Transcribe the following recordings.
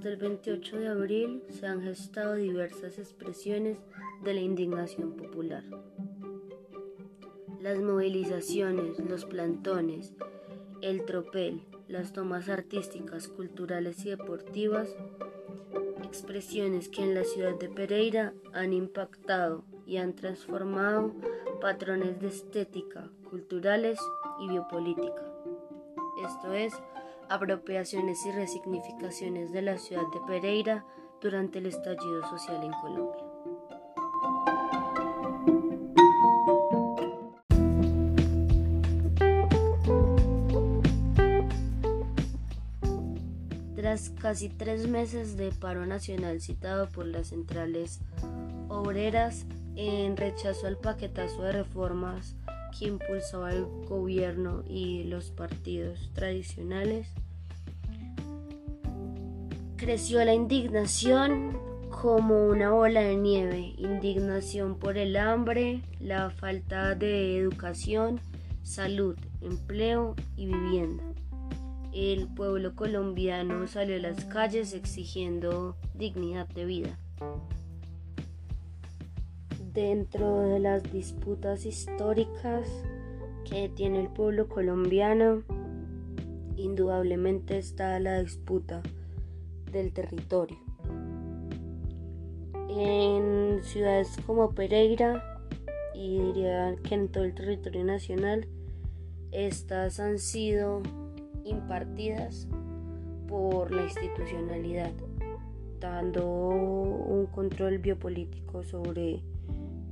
Desde el 28 de abril se han gestado diversas expresiones de la indignación popular. Las movilizaciones, los plantones, el tropel, las tomas artísticas, culturales y deportivas, expresiones que en la ciudad de Pereira han impactado y han transformado patrones de estética, culturales y biopolítica. Esto es, apropiaciones y resignificaciones de la ciudad de Pereira durante el estallido social en Colombia. Tras casi tres meses de paro nacional citado por las centrales obreras en rechazo al paquetazo de reformas que impulsaba el gobierno y los partidos tradicionales, creció la indignación como una bola de nieve, indignación por el hambre, la falta de educación, salud, empleo y vivienda. El pueblo colombiano salió a las calles exigiendo dignidad de vida. Dentro de las disputas históricas que tiene el pueblo colombiano, indudablemente está la disputa del territorio. En ciudades como Pereira y diría que en todo el territorio nacional, estas han sido impartidas por la institucionalidad, dando un control biopolítico sobre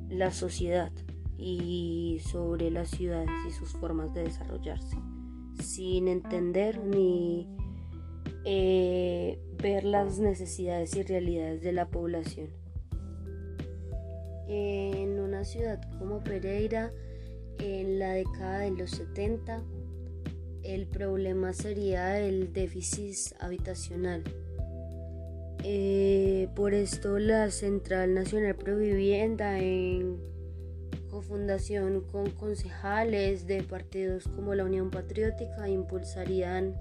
la sociedad y sobre las ciudades y sus formas de desarrollarse, sin entender ni eh, ver las necesidades y realidades de la población. En una ciudad como Pereira, en la década de los 70, el problema sería el déficit habitacional eh, por esto la Central Nacional Provivienda en cofundación con concejales de partidos como la Unión Patriótica impulsarían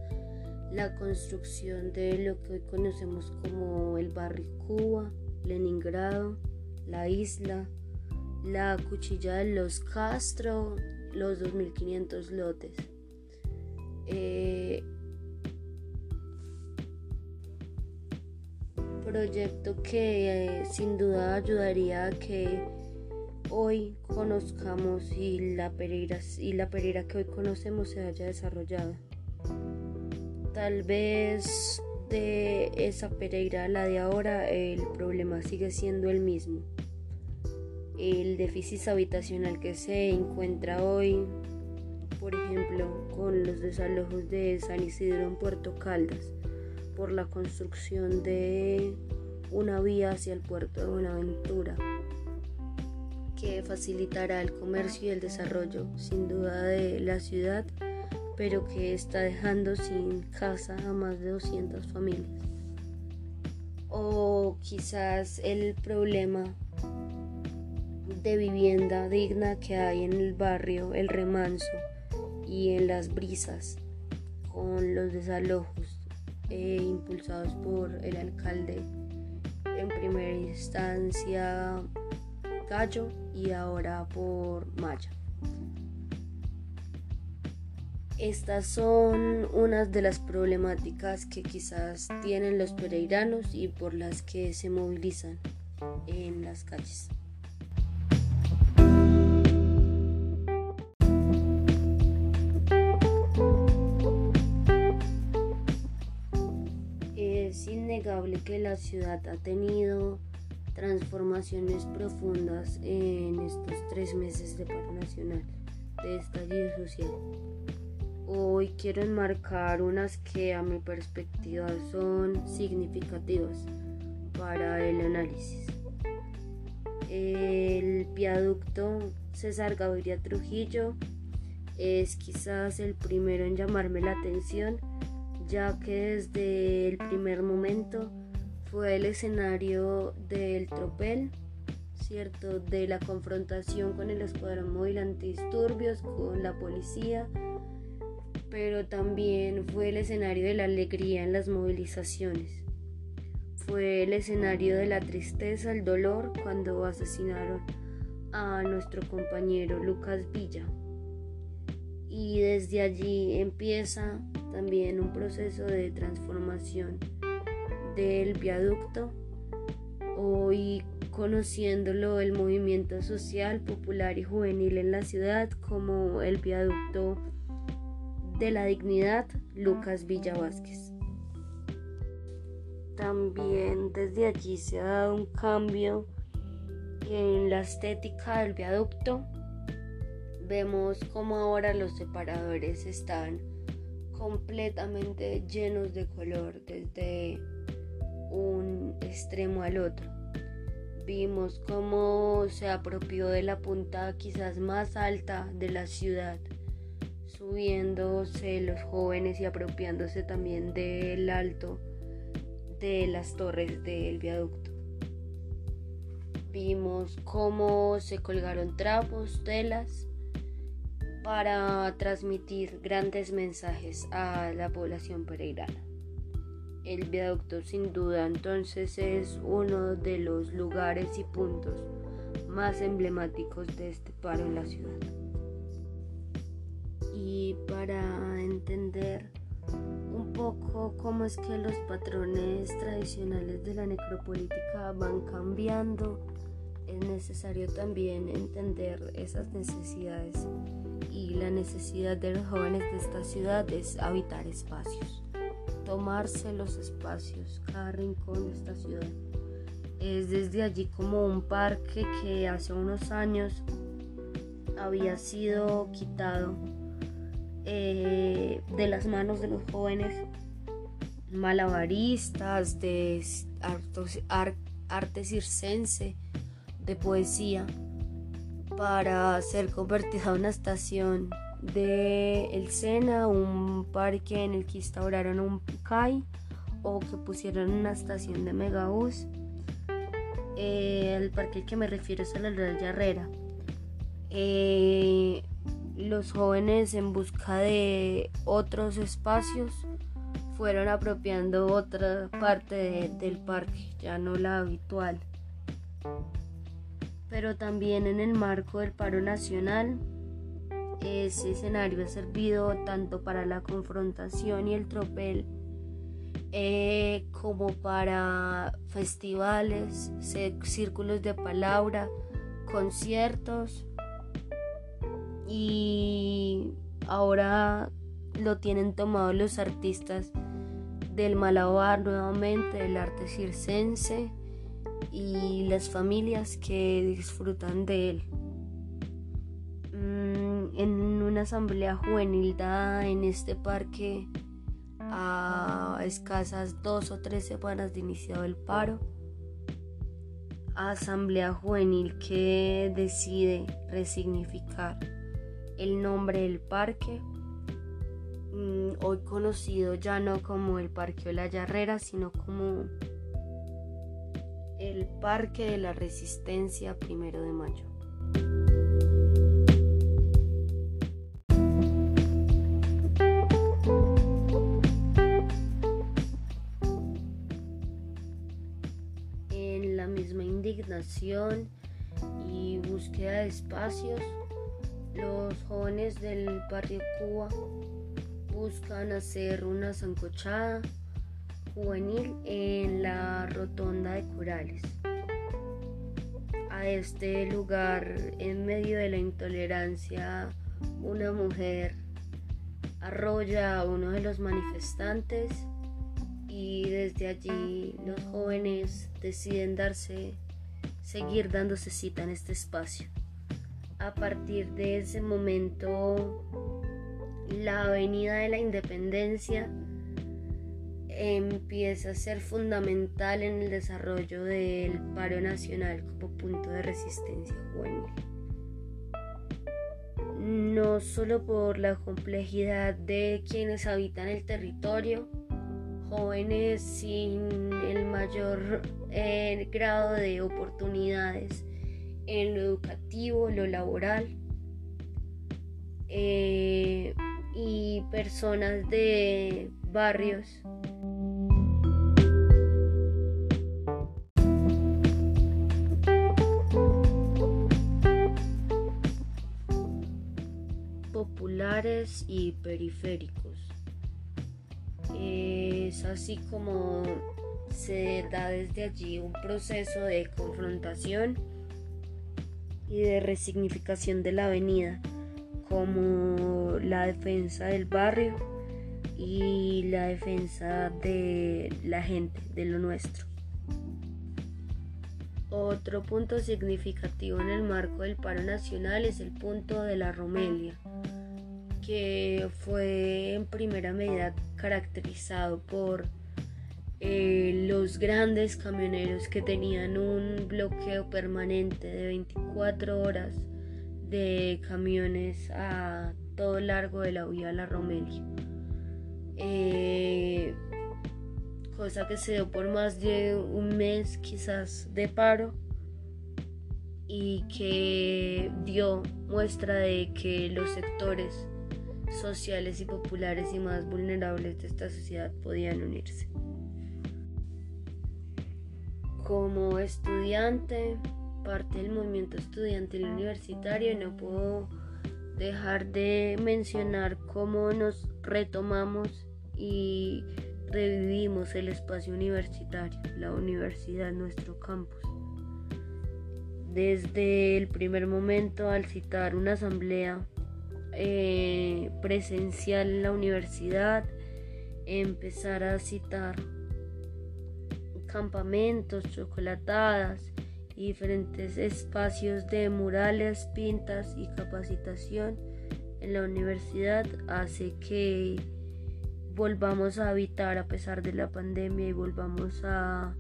la construcción de lo que hoy conocemos como el barrio Cuba, Leningrado, la isla, la cuchilla de los Castro, los 2.500 lotes. Eh, proyecto que eh, sin duda ayudaría a que hoy conozcamos y la Pereira y la Pereira que hoy conocemos se haya desarrollado. Tal vez de esa Pereira a la de ahora el problema sigue siendo el mismo. El déficit habitacional que se encuentra hoy, por ejemplo, con los desalojos de San Isidro en Puerto Caldas por la construcción de una vía hacia el puerto de Buenaventura que facilitará el comercio y el desarrollo sin duda de la ciudad, pero que está dejando sin casa a más de 200 familias. O quizás el problema de vivienda digna que hay en el barrio El Remanso y en las brisas con los desalojos eh, impulsados por el alcalde en primera instancia Gallo y ahora por Maya. Estas son unas de las problemáticas que quizás tienen los pereiranos y por las que se movilizan en las calles. Que la ciudad ha tenido transformaciones profundas en estos tres meses de paro nacional de estallido social. Hoy quiero enmarcar unas que a mi perspectiva son significativas para el análisis. El viaducto César Gaviria Trujillo es quizás el primero en llamarme la atención ya que desde el primer momento fue el escenario del tropel, ¿cierto? De la confrontación con el escuadrón móvil antidisturbios, con la policía, pero también fue el escenario de la alegría en las movilizaciones. fue el escenario de la tristeza, el dolor, cuando asesinaron a nuestro compañero Lucas Villa. Y desde allí empieza también un proceso de transformación del viaducto, hoy conociéndolo el movimiento social, popular y juvenil en la ciudad como el viaducto de la dignidad Lucas Villa Vázquez. También desde allí se ha dado un cambio en la estética del viaducto. Vemos como ahora los separadores están completamente llenos de color desde un extremo al otro. Vimos cómo se apropió de la punta quizás más alta de la ciudad subiéndose los jóvenes y apropiándose también del alto de las torres del viaducto. Vimos cómo se colgaron trapos, telas, para transmitir grandes mensajes a la población peregrina. El viaducto sin duda. Entonces es uno de los lugares y puntos más emblemáticos de este paro en la ciudad. Y para entender un poco cómo es que los patrones tradicionales de la necropolítica van cambiando, es necesario también entender esas necesidades. Y la necesidad de los jóvenes de esta ciudad es habitar espacios, tomarse los espacios, cada rincón de esta ciudad. Es desde allí como un parque que hace unos años había sido quitado eh, de las manos de los jóvenes malabaristas, de arte circense, de poesía, para ser convertida en una estación de El Sena, un parque en el que instauraron un CAI o que pusieron una estación de megabús. Eh, el parque al que me refiero es el de la Herrera. Eh, los jóvenes en busca de otros espacios fueron apropiando otra parte del parque, ya no la habitual. Pero también en el marco del paro nacional, ese escenario ha servido tanto para la confrontación y el tropel eh, como para festivales, círculos de palabra, conciertos y ahora lo tienen tomado los artistas del malabar nuevamente, del arte circense y las familias que disfrutan de él. En una asamblea juvenil dada en este parque a escasas dos o tres semanas de iniciado el paro, asamblea juvenil que decide resignificar el nombre del parque, mm, hoy conocido ya no como el Parque La Yarrera, sino como el Parque de la Resistencia Primero de Mayo. Y búsqueda de espacios, los jóvenes del barrio Cuba buscan hacer una zancochada juvenil en la rotonda de Corales. A este lugar, en medio de la intolerancia, una mujer arrolla a uno de los manifestantes y desde allí los jóvenes deciden darse, seguir dándose cita en este espacio a partir de ese momento la Avenida de la Independencia empieza a ser fundamental en el desarrollo del paro nacional como punto de resistencia juvenil. No solo por la complejidad de quienes habitan el territorio, jóvenes sin el mayor eh, grado de oportunidades en lo educativo, lo laboral eh, y personas de barrios. populares y periféricos. Es así como se da desde allí un proceso de confrontación y de resignificación de la avenida, como la defensa del barrio y la defensa de la gente, de lo nuestro. Otro punto significativo en el marco del paro nacional es el punto de la Romelia, que fue en primera medida caracterizado por eh, los grandes camioneros que tenían un bloqueo permanente de 24 horas de camiones a todo largo de la vía La Romelia. Eh, cosa que se dio por más de un mes quizás de paro y que dio muestra de que los sectores sociales y populares y más vulnerables de esta sociedad podían unirse. Como estudiante, parte del movimiento estudiantil universitario, no puedo dejar de mencionar cómo nos retomamos y revivimos el espacio universitario, la universidad, nuestro campus. Desde el primer momento al citar una asamblea eh, presencial en la universidad, empezar a citar campamentos, chocolatadas y diferentes espacios de murales, pintas y capacitación en la universidad hace que volvamos a habitar a pesar de la pandemia y volvamos a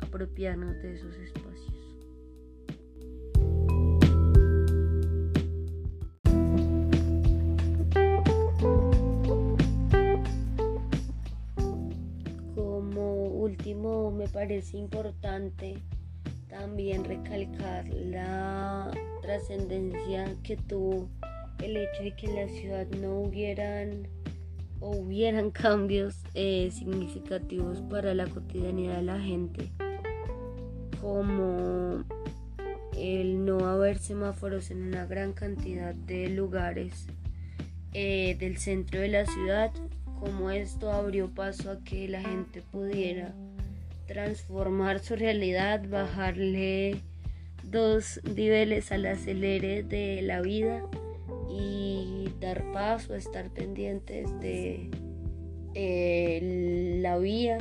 apropiarnos de esos espacios. Parece importante también recalcar la trascendencia que tuvo el hecho de que en la ciudad no hubieran o hubieran cambios eh, significativos para la cotidianidad de la gente, como el no haber semáforos en una gran cantidad de lugares eh, del centro de la ciudad, como esto abrió paso a que la gente pudiera transformar su realidad, bajarle dos niveles al acelere de la vida y dar paso, estar pendientes de eh, la vía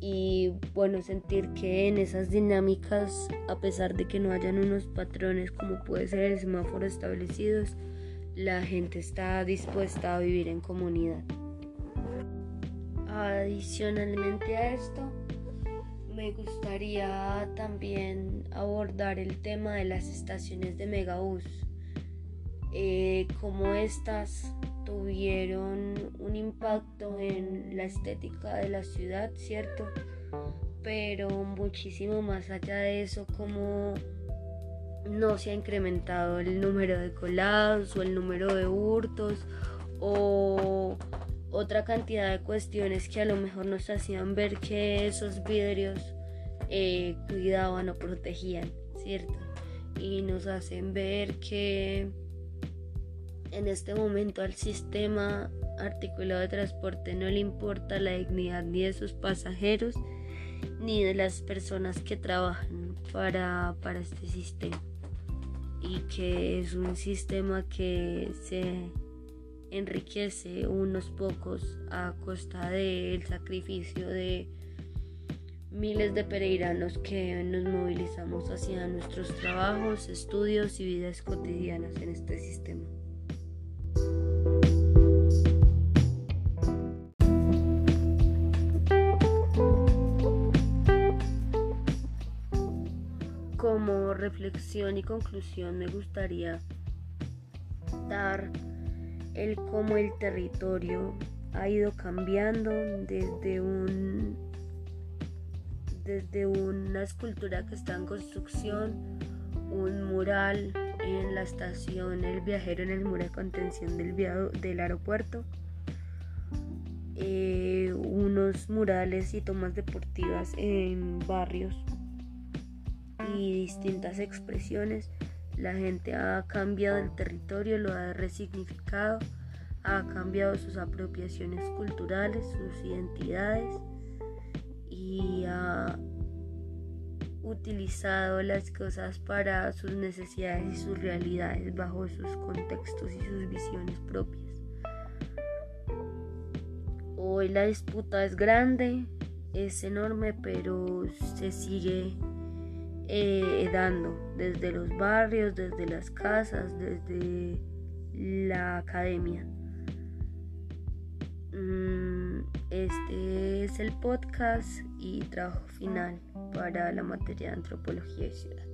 y bueno, sentir que en esas dinámicas, a pesar de que no hayan unos patrones como puede ser el semáforo establecidos, la gente está dispuesta a vivir en comunidad. Adicionalmente a esto, me gustaría también abordar el tema de las estaciones de megabús eh, como estas tuvieron un impacto en la estética de la ciudad, ¿cierto? Pero muchísimo más allá de eso, como no se ha incrementado el número de colados o el número de hurtos o otra cantidad de cuestiones que a lo mejor nos hacían ver que esos vidrios eh, cuidaban o protegían, ¿cierto? Y nos hacen ver que en este momento al sistema articulado de transporte no le importa la dignidad ni de sus pasajeros ni de las personas que trabajan para, para este sistema y que es un sistema que se enriquece unos pocos a costa del sacrificio de miles de pereiranos que nos movilizamos hacia nuestros trabajos, estudios y vidas cotidianas en este sistema. Como reflexión y conclusión me gustaría dar el cómo el territorio ha ido cambiando desde un desde una escultura que está en construcción, un mural en la estación El Viajero en el muro de contención del, del aeropuerto, eh, unos murales y tomas deportivas en barrios y distintas expresiones La gente ha cambiado el territorio, lo ha resignificado, ha cambiado sus apropiaciones culturales, sus identidades y ha utilizado las cosas para sus necesidades y sus realidades bajo sus contextos y sus visiones propias. Hoy la disputa es grande, es enorme, pero se sigue eh, dando desde los barrios, desde las casas, desde la academia. Mm, este es el podcast y trabajo final para la materia de antropología y ciudad.